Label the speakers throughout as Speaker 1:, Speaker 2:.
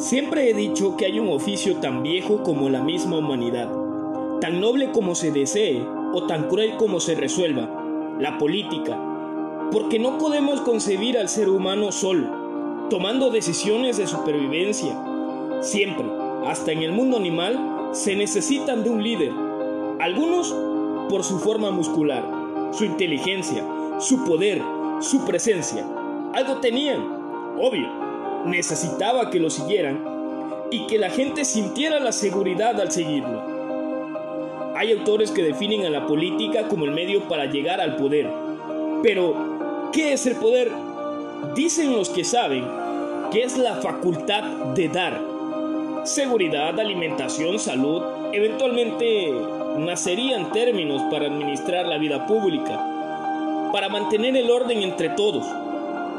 Speaker 1: Siempre he dicho que hay un oficio tan viejo como la misma humanidad, tan noble como se desee o tan cruel como se resuelva, la política, porque no podemos concebir al ser humano solo, tomando decisiones de supervivencia. Siempre, hasta en el mundo animal, se necesitan de un líder, algunos por su forma muscular, su inteligencia, su poder, su presencia. Algo tenían, obvio. Necesitaba que lo siguieran y que la gente sintiera la seguridad al seguirlo. Hay autores que definen a la política como el medio para llegar al poder. Pero, ¿qué es el poder? Dicen los que saben que es la facultad de dar. Seguridad, alimentación, salud, eventualmente nacerían términos para administrar la vida pública, para mantener el orden entre todos.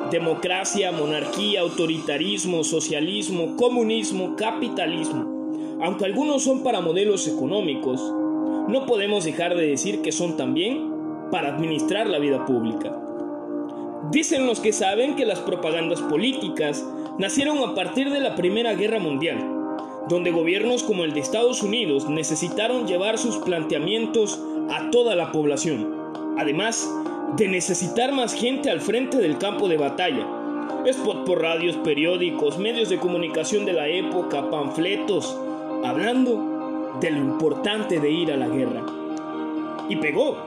Speaker 1: Democracia, monarquía, autoritarismo, socialismo, comunismo, capitalismo. Aunque algunos son para modelos económicos, no podemos dejar de decir que son también para administrar la vida pública. Dicen los que saben que las propagandas políticas nacieron a partir de la Primera Guerra Mundial donde gobiernos como el de Estados Unidos necesitaron llevar sus planteamientos a toda la población, además de necesitar más gente al frente del campo de batalla. Spot por radios, periódicos, medios de comunicación de la época, panfletos, hablando de lo importante de ir a la guerra. Y pegó.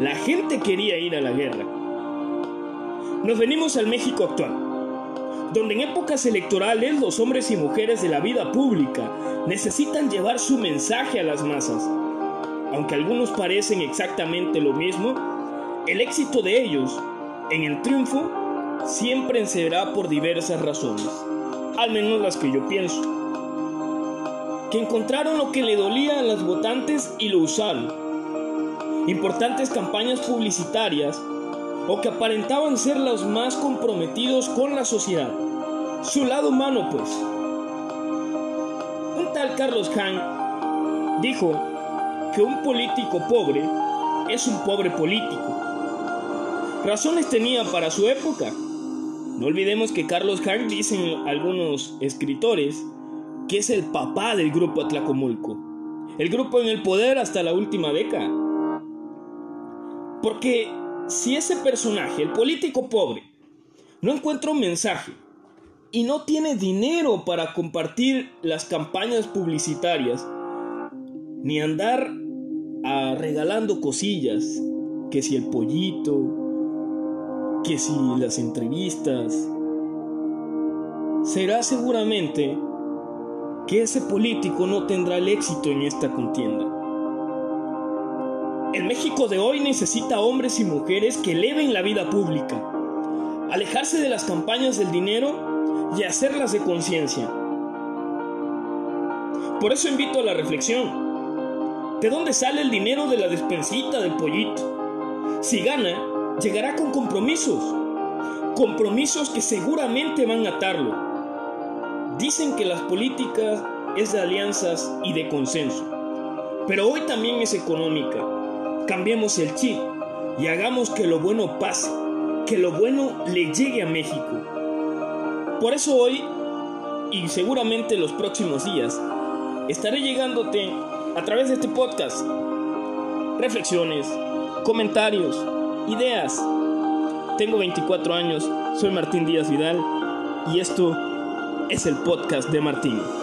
Speaker 1: La gente quería ir a la guerra. Nos venimos al México actual donde en épocas electorales los hombres y mujeres de la vida pública necesitan llevar su mensaje a las masas. Aunque algunos parecen exactamente lo mismo, el éxito de ellos en el triunfo siempre será por diversas razones, al menos las que yo pienso. Que encontraron lo que le dolía a los votantes y lo usaron. Importantes campañas publicitarias o que aparentaban ser los más comprometidos con la sociedad. Su lado humano, pues. Un tal Carlos Hahn dijo que un político pobre es un pobre político. Razones tenía para su época. No olvidemos que Carlos Hahn, dicen algunos escritores, que es el papá del grupo Atlacomulco. El grupo en el poder hasta la última década. Porque si ese personaje, el político pobre, no encuentra un mensaje y no tiene dinero para compartir las campañas publicitarias, ni andar a regalando cosillas, que si el pollito, que si las entrevistas, será seguramente que ese político no tendrá el éxito en esta contienda. El México de hoy necesita hombres y mujeres que eleven la vida pública, alejarse de las campañas del dinero y hacerlas de conciencia. Por eso invito a la reflexión. ¿De dónde sale el dinero de la despensita del pollito? Si gana, llegará con compromisos. Compromisos que seguramente van a atarlo. Dicen que las políticas es de alianzas y de consenso. Pero hoy también es económica cambiemos el chip y hagamos que lo bueno pase, que lo bueno le llegue a México. Por eso hoy, y seguramente los próximos días, estaré llegándote a través de este podcast reflexiones, comentarios, ideas. Tengo 24 años, soy Martín Díaz Vidal y esto es el podcast de Martín.